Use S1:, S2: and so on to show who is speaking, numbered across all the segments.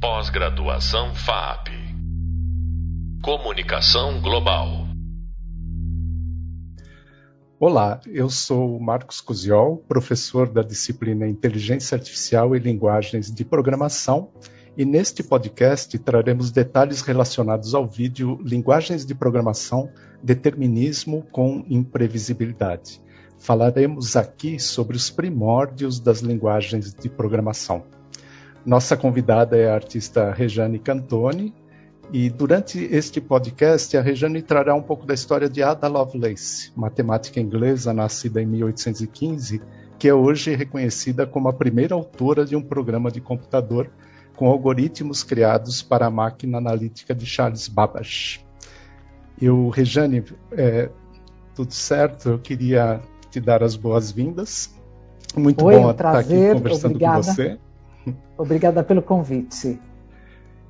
S1: Pós-graduação FAP. Comunicação Global.
S2: Olá, eu sou Marcos Cusiol, professor da disciplina Inteligência Artificial e Linguagens de Programação, e neste podcast traremos detalhes relacionados ao vídeo Linguagens de Programação, Determinismo com Imprevisibilidade. Falaremos aqui sobre os primórdios das linguagens de programação. Nossa convidada é a artista Rejane Cantoni, e durante este podcast, a Rejane trará um pouco da história de Ada Lovelace, matemática inglesa nascida em 1815, que é hoje reconhecida como a primeira autora de um programa de computador com algoritmos criados para a máquina analítica de Charles Babbage. Eu, Rejane, é, tudo certo? Eu queria te dar as boas-vindas.
S3: Muito Oi, bom estar aqui conversando obrigada. com você. Obrigada pelo convite.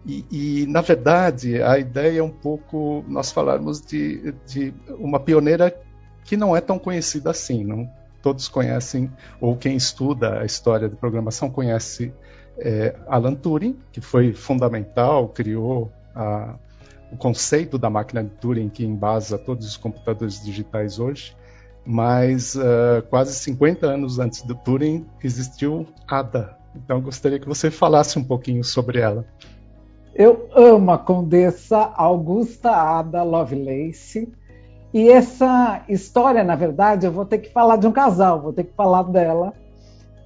S2: E, e, na verdade, a ideia é um pouco nós falarmos de, de uma pioneira que não é tão conhecida assim. Não todos conhecem, ou quem estuda a história de programação conhece é, Alan Turing, que foi fundamental, criou a, o conceito da máquina de Turing que embasa todos os computadores digitais hoje. Mas uh, quase 50 anos antes do Turing existiu Ada. Então gostaria que você falasse um pouquinho sobre ela.
S3: Eu amo a Condessa Augusta Ada Lovelace. E essa história, na verdade, eu vou ter que falar de um casal, vou ter que falar dela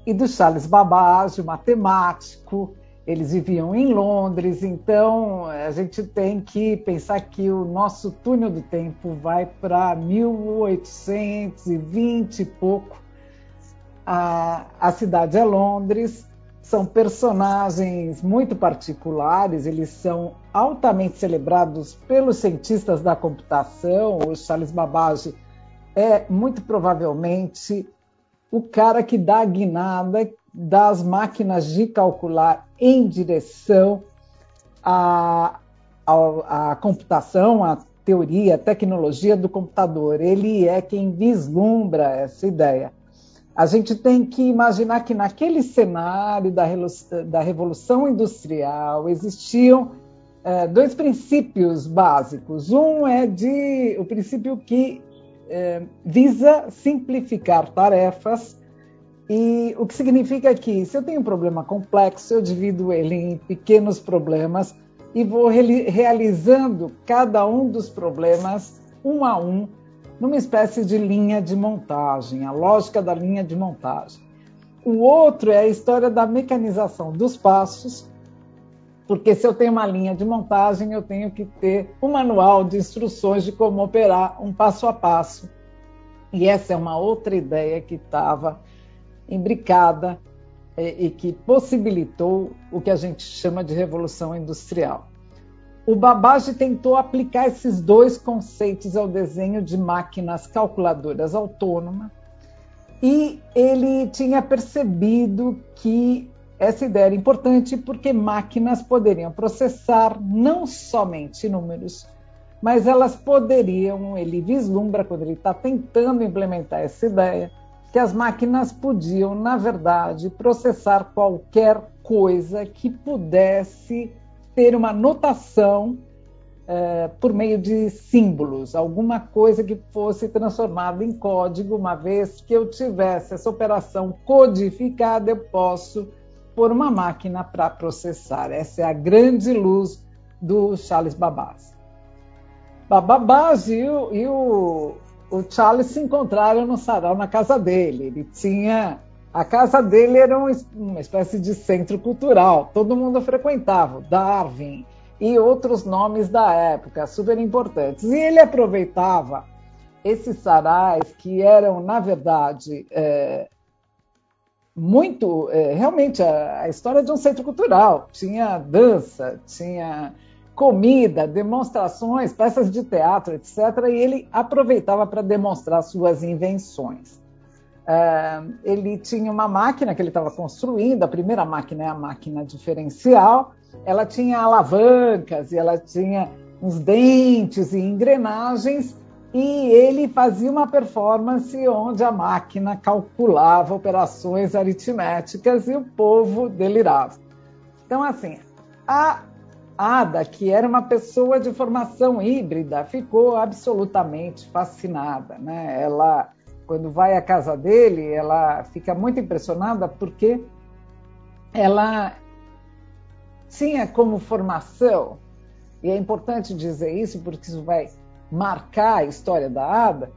S3: e do Charles Babbage, matemático. Eles viviam em Londres, então a gente tem que pensar que o nosso túnel do tempo vai para 1820 e pouco. A, a cidade é Londres são personagens muito particulares, eles são altamente celebrados pelos cientistas da computação. O Charles Babbage é muito provavelmente o cara que dá a guinada das máquinas de calcular em direção à, à, à computação, à teoria, à tecnologia do computador. Ele é quem vislumbra essa ideia a gente tem que imaginar que naquele cenário da, da Revolução Industrial existiam é, dois princípios básicos. Um é de o princípio que é, visa simplificar tarefas e o que significa que se eu tenho um problema complexo, eu divido ele em pequenos problemas e vou re realizando cada um dos problemas um a um numa espécie de linha de montagem, a lógica da linha de montagem. O outro é a história da mecanização dos passos, porque se eu tenho uma linha de montagem, eu tenho que ter um manual de instruções de como operar um passo a passo. E essa é uma outra ideia que estava imbricada eh, e que possibilitou o que a gente chama de revolução industrial. O Babbage tentou aplicar esses dois conceitos ao desenho de máquinas calculadoras autônomas e ele tinha percebido que essa ideia era importante porque máquinas poderiam processar não somente números, mas elas poderiam, ele vislumbra quando ele está tentando implementar essa ideia, que as máquinas podiam, na verdade, processar qualquer coisa que pudesse ter uma notação é, por meio de símbolos, alguma coisa que fosse transformada em código, uma vez que eu tivesse essa operação codificada, eu posso pôr uma máquina para processar. Essa é a grande luz do Charles Babbage. Babbage e, o, e o, o Charles se encontraram no sarau na casa dele. Ele tinha a casa dele era uma espécie de centro cultural, todo mundo frequentava, Darwin e outros nomes da época, super importantes. E ele aproveitava esses sarais que eram, na verdade, é, muito, é, realmente, a, a história de um centro cultural. Tinha dança, tinha comida, demonstrações, peças de teatro, etc. E ele aproveitava para demonstrar suas invenções. Uh, ele tinha uma máquina que ele estava construindo, a primeira máquina é a máquina diferencial, ela tinha alavancas e ela tinha uns dentes e engrenagens, e ele fazia uma performance onde a máquina calculava operações aritméticas e o povo delirava. Então, assim, A Ada, que era uma pessoa de formação híbrida, ficou absolutamente fascinada. Né? Ela, quando vai à casa dele, ela fica muito impressionada porque ela tinha como formação, e é importante dizer isso porque isso vai marcar a história da Ada,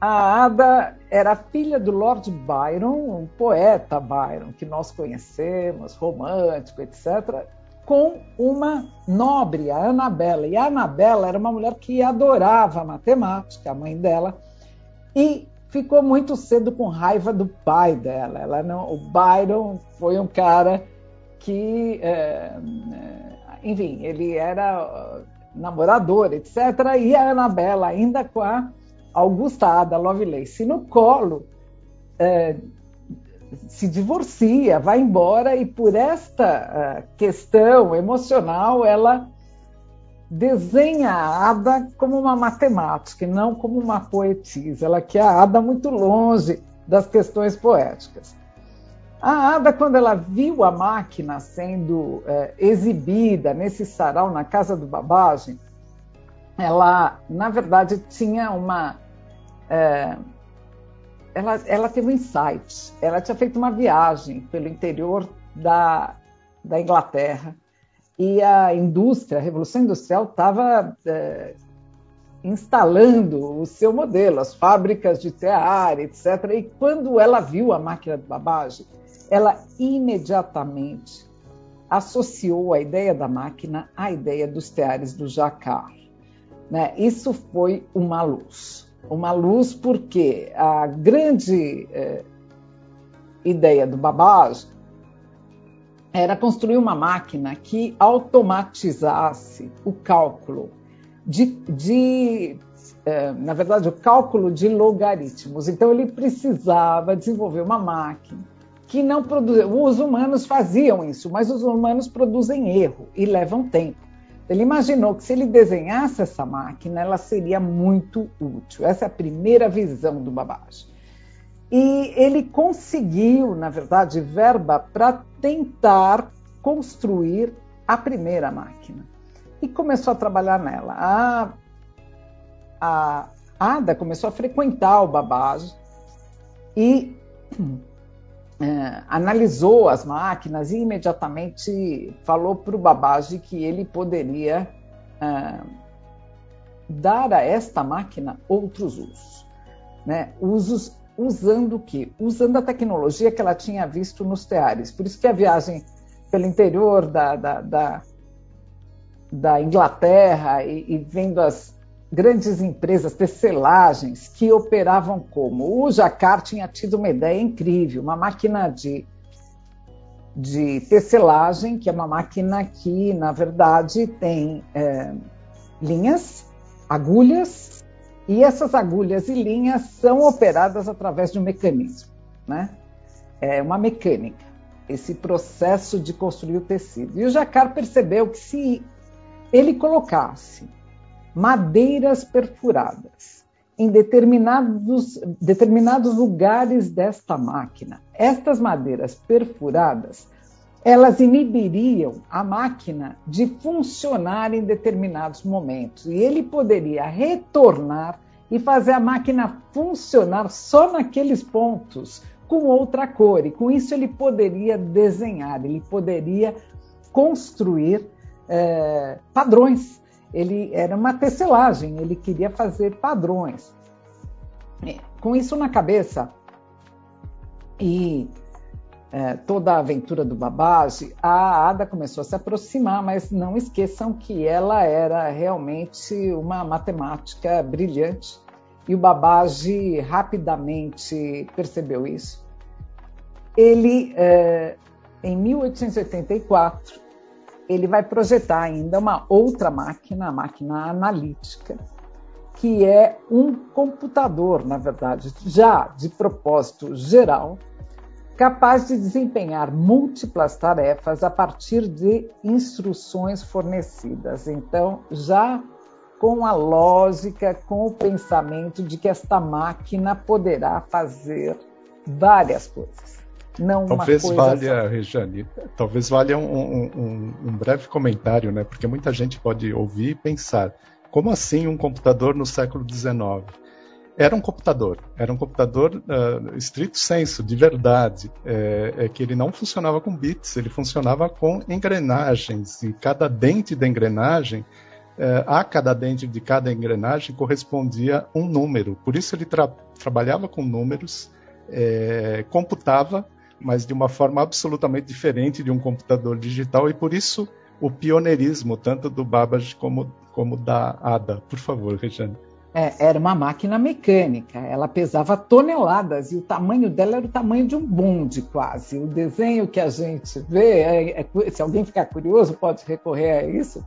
S3: a Ada era filha do Lord Byron, um poeta Byron que nós conhecemos, romântico, etc., com uma nobre, a Anabela. E a Anabela era uma mulher que adorava matemática, a mãe dela, e ficou muito cedo com raiva do pai dela. Ela não, o Byron foi um cara que, é, enfim, ele era namorador, etc. E a Anabela, ainda com a Augusta Ada Lovelace no colo, é, se divorcia, vai embora e por esta uh, questão emocional ela desenha a Ada como uma matemática e não como uma poetisa. Ela quer a Ada muito longe das questões poéticas. A Ada, quando ela viu a máquina sendo uh, exibida nesse sarau na casa do Babagem, ela, na verdade, tinha uma uh, ela, ela teve um insight. Ela tinha feito uma viagem pelo interior da, da Inglaterra e a indústria, a Revolução Industrial, estava é, instalando o seu modelo, as fábricas de tear, etc. E quando ela viu a máquina de babagem, ela imediatamente associou a ideia da máquina à ideia dos teares do Jacquard. Né? Isso foi uma luz uma luz, porque a grande é, ideia do Babbage era construir uma máquina que automatizasse o cálculo de, de é, na verdade, o cálculo de logaritmos. Então, ele precisava desenvolver uma máquina que não produzia. Os humanos faziam isso, mas os humanos produzem erro e levam tempo. Ele imaginou que se ele desenhasse essa máquina, ela seria muito útil. Essa é a primeira visão do Babbage. E ele conseguiu, na verdade, verba para tentar construir a primeira máquina. E começou a trabalhar nela. A, a Ada começou a frequentar o Babbage e é, analisou as máquinas e imediatamente falou para o Babbage que ele poderia é, dar a esta máquina outros usos. Né? Usos usando o quê? Usando a tecnologia que ela tinha visto nos teares. Por isso que a viagem pelo interior da, da, da, da Inglaterra e, e vendo as, grandes empresas, tecelagens, que operavam como? O Jacar tinha tido uma ideia incrível, uma máquina de, de tecelagem, que é uma máquina que, na verdade, tem é, linhas, agulhas, e essas agulhas e linhas são operadas através de um mecanismo, né? É uma mecânica, esse processo de construir o tecido. E o Jacar percebeu que se ele colocasse madeiras perfuradas em determinados, determinados lugares desta máquina. Estas madeiras perfuradas, elas inibiriam a máquina de funcionar em determinados momentos e ele poderia retornar e fazer a máquina funcionar só naqueles pontos com outra cor. E com isso ele poderia desenhar, ele poderia construir é, padrões ele era uma tecelagem, ele queria fazer padrões. É, com isso na cabeça e é, toda a aventura do Babage, a Ada começou a se aproximar, mas não esqueçam que ela era realmente uma matemática brilhante e o Babage rapidamente percebeu isso. Ele, é, em 1884, ele vai projetar ainda uma outra máquina, a máquina analítica, que é um computador, na verdade, já de propósito geral, capaz de desempenhar múltiplas tarefas a partir de instruções fornecidas. Então, já com a lógica, com o pensamento de que esta máquina poderá fazer várias coisas. não
S2: talvez
S3: uma
S2: coisa valha, só. Regiane, talvez valha um, um, um, breve comentário, né? Porque muita gente pode ouvir e pensar, como assim um computador no século XIX? Era um computador, era um computador uh, estrito senso, de verdade, é, é, que ele não funcionava com bits, ele funcionava com engrenagens, e cada dente da engrenagem, uh, a cada dente de cada engrenagem correspondia um número, por isso ele tra trabalhava com números, é, computava mas de uma forma absolutamente diferente de um computador digital e por isso o pioneirismo tanto do Babbage como, como da Ada. Por favor, Regiane.
S3: É, era uma máquina mecânica, ela pesava toneladas e o tamanho dela era o tamanho de um bonde quase. O desenho que a gente vê, é, é, se alguém ficar curioso, pode recorrer a isso,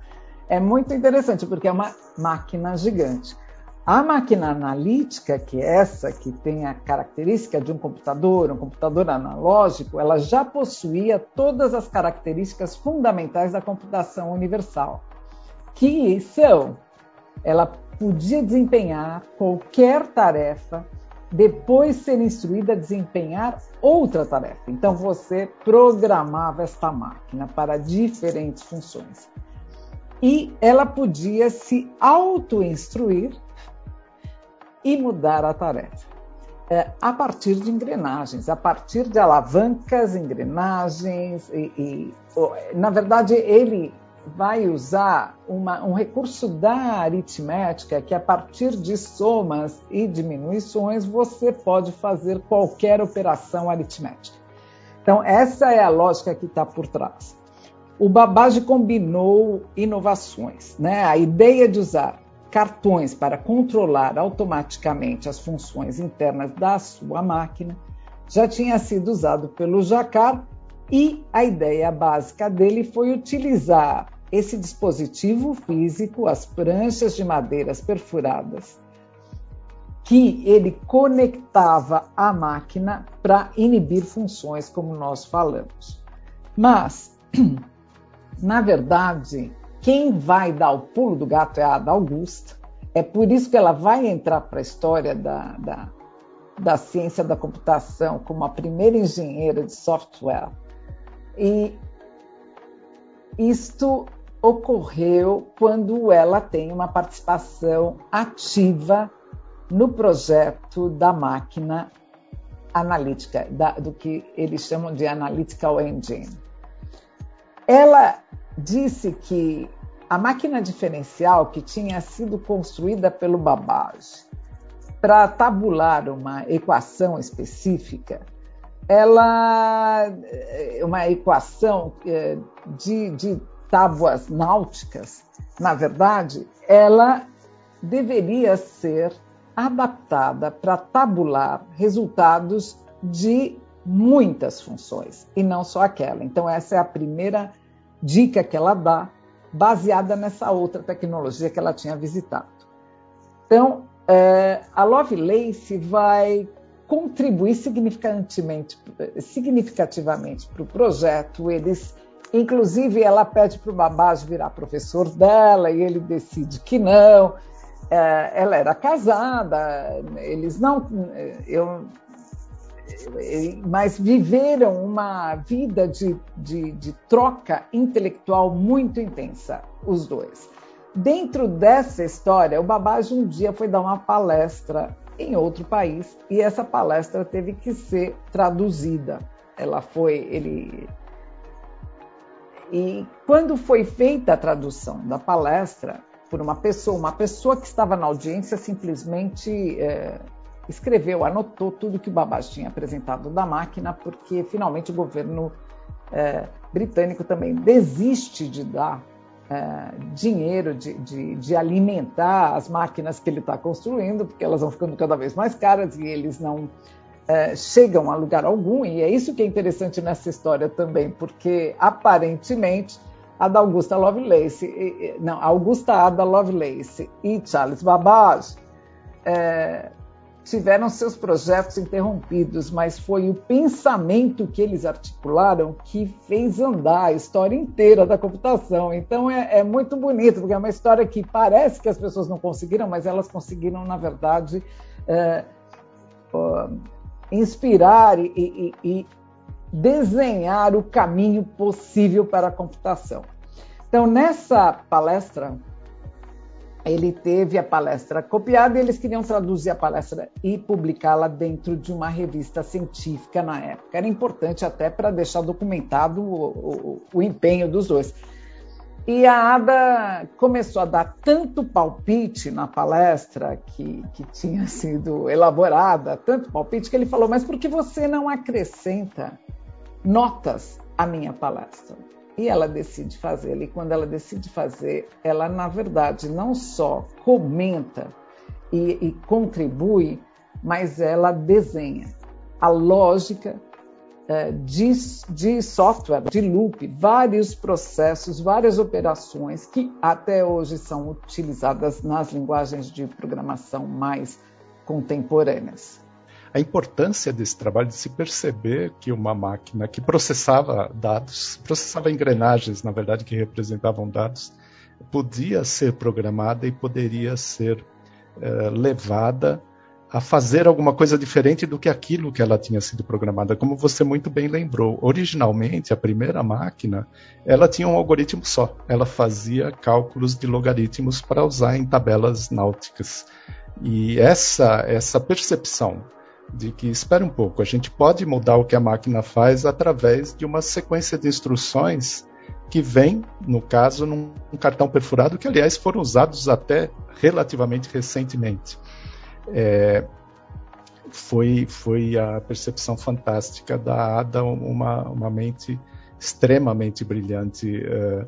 S3: é muito interessante porque é uma máquina gigante. A máquina analítica, que é essa que tem a característica de um computador, um computador analógico, ela já possuía todas as características fundamentais da computação universal, que são ela podia desempenhar qualquer tarefa depois ser instruída a desempenhar outra tarefa. Então você programava esta máquina para diferentes funções. E ela podia se auto-instruir e mudar a tarefa. É, a partir de engrenagens, a partir de alavancas, engrenagens, e, e na verdade ele vai usar uma, um recurso da aritmética que a partir de somas e diminuições você pode fazer qualquer operação aritmética. Então essa é a lógica que está por trás. O Babbage combinou inovações, né? A ideia de usar cartões para controlar automaticamente as funções internas da sua máquina já tinha sido usado pelo Jacquard e a ideia básica dele foi utilizar esse dispositivo físico, as pranchas de madeiras perfuradas, que ele conectava à máquina para inibir funções, como nós falamos. Mas, na verdade, quem vai dar o pulo do gato é a Ada Augusta. É por isso que ela vai entrar para a história da, da, da ciência da computação como a primeira engenheira de software. E isto ocorreu quando ela tem uma participação ativa no projeto da máquina analítica, da, do que eles chamam de Analytical Engine. Ela disse que a máquina diferencial que tinha sido construída pelo Babbage para tabular uma equação específica, ela é uma equação é, de, de tábuas náuticas, na verdade, ela deveria ser adaptada para tabular resultados de muitas funções e não só aquela. Então, essa é a primeira dica que ela dá, baseada nessa outra tecnologia que ela tinha visitado. Então, é, a Lovelace vai contribuir significativamente, significativamente para o projeto. Eles, inclusive, ela pede para o Babage virar professor dela e ele decide que não. É, ela era casada, eles não, eu mas viveram uma vida de, de, de troca intelectual muito intensa, os dois. Dentro dessa história, o Babbage um dia foi dar uma palestra em outro país e essa palestra teve que ser traduzida. Ela foi, ele e quando foi feita a tradução da palestra por uma pessoa, uma pessoa que estava na audiência simplesmente é, escreveu, anotou tudo que o Babage tinha apresentado da máquina, porque finalmente o governo é, britânico também desiste de dar é, dinheiro, de, de, de, alimentar as máquinas que ele está construindo, porque elas vão ficando cada vez mais caras e eles não é, chegam a lugar algum. E é isso que é interessante nessa história também, porque aparentemente a da Augusta Lovelace, não, Augusta Ada Lovelace e Charles Babbage é, tiveram seus projetos interrompidos, mas foi o pensamento que eles articularam que fez andar a história inteira da computação. Então é, é, muito bonito, porque é uma história que parece que as pessoas não conseguiram, mas elas conseguiram, na verdade, é, inspirar e, e, e desenhar o caminho possível para a computação. Então, nessa palestra, ele teve a palestra copiada e eles queriam traduzir a palestra e publicá-la dentro de uma revista científica na época. Era importante até para deixar documentado o, o, o, empenho dos dois. E a Ada começou a dar tanto palpite na palestra que, que tinha sido elaborada, tanto palpite, que ele falou: Mas por que você não acrescenta notas à minha palestra? E ela decide fazê-la. E quando ela decide fazer, ela, na verdade, não só comenta e, e contribui, mas ela desenha a lógica é, de, de software, de loop, vários processos, várias operações que até hoje são utilizadas nas linguagens de programação mais contemporâneas
S2: a importância desse trabalho de se perceber que uma máquina que processava dados, processava engrenagens, na verdade, que representavam dados, podia ser programada e poderia ser uh, levada a fazer alguma coisa diferente do que aquilo que ela tinha sido programada. Como você muito bem lembrou, originalmente a primeira máquina, ela tinha um algoritmo só. Ela fazia cálculos de logaritmos para usar em tabelas náuticas. E essa essa percepção de que espera um pouco, a gente pode mudar o que a máquina faz através de uma sequência de instruções que vem, no caso, num cartão perfurado, que aliás foram usados até relativamente recentemente. É, foi, foi a percepção fantástica da Ada, uma, uma mente extremamente brilhante. Uh,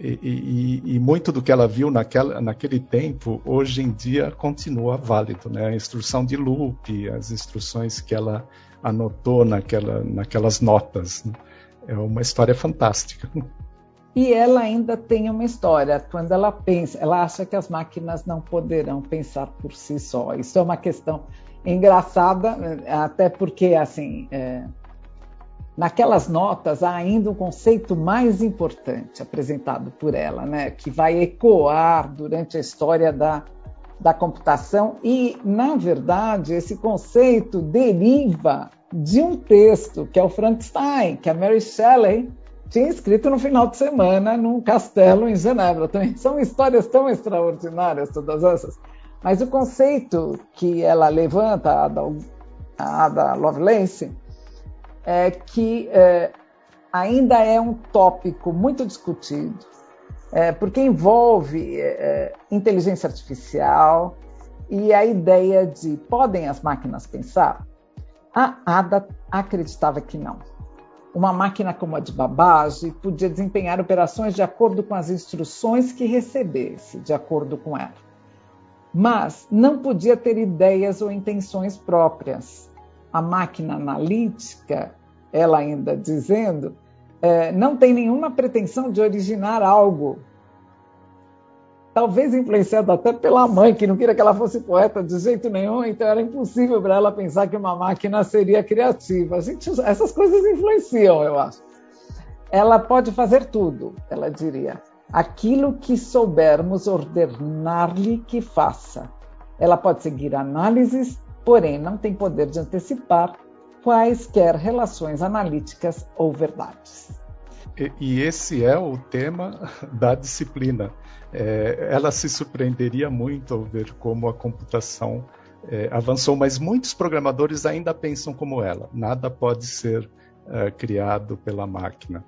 S2: e, e, e, muito do que ela viu naquela, naquele tempo, hoje em dia, continua válido. Né? A instrução de loop, as instruções que ela anotou naquela, naquelas notas. Né? É uma história fantástica.
S3: E ela ainda tem uma história. Quando ela pensa, ela acha que as máquinas não poderão pensar por si só. Isso é uma questão engraçada, até porque, assim, é, Naquelas notas há ainda um conceito mais importante apresentado por ela, né, que vai ecoar durante a história da, da computação e, na verdade, esse conceito deriva de um texto que é o Frankenstein, que a Mary Shelley tinha escrito no final de semana num castelo em Genebra. Também são histórias tão extraordinárias todas essas. Mas o conceito que ela levanta, a Ada, a Ada Lovelace, é, que é, ainda é um tópico muito discutido, é, porque envolve é, inteligência artificial e a ideia de podem as máquinas pensar? A Ada acreditava que não. Uma máquina como a de Babbage podia desempenhar operações de acordo com as instruções que recebesse, de acordo com ela. Mas não podia ter ideias ou intenções próprias. A máquina analítica ela ainda dizendo, é, não tem nenhuma pretensão de originar algo. Talvez influenciada até pela mãe, que não queria que ela fosse poeta de jeito nenhum, então era impossível para ela pensar que uma máquina seria criativa. Gente, essas coisas influenciam, eu acho. Ela pode fazer tudo, ela diria. Aquilo que soubermos ordenar-lhe que faça. Ela pode seguir análises, porém não tem poder de antecipar quaisquer relações analíticas ou verdades.
S2: E, e esse é o tema da disciplina. É, ela se surpreenderia muito ao ver como a computação é, avançou, mas muitos programadores ainda pensam como ela. Nada pode ser é, criado pela máquina.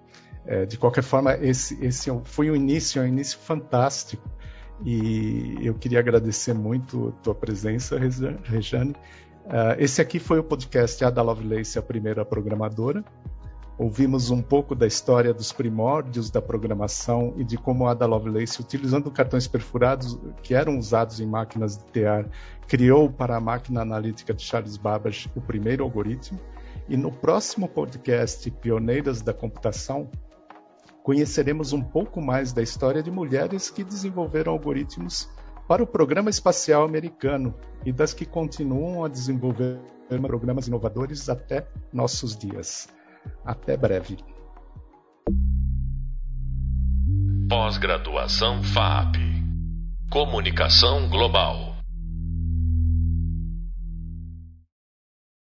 S2: É, de qualquer forma, esse, esse foi um início, um início fantástico. E eu queria agradecer muito a tua presença, Rejane, Uh, esse aqui foi o podcast Ada Lovelace, a primeira programadora. Ouvimos um pouco da história dos primórdios da programação e de como Ada Lovelace, utilizando cartões perfurados que eram usados em máquinas de tear, criou para a máquina analítica de Charles Babbage o primeiro algoritmo. E no próximo podcast Pioneiras da Computação, conheceremos um pouco mais da história de mulheres que desenvolveram algoritmos para o Programa Espacial Americano e das que continuam a desenvolver programas inovadores até nossos dias. Até breve.
S1: Pós-graduação FAP Comunicação Global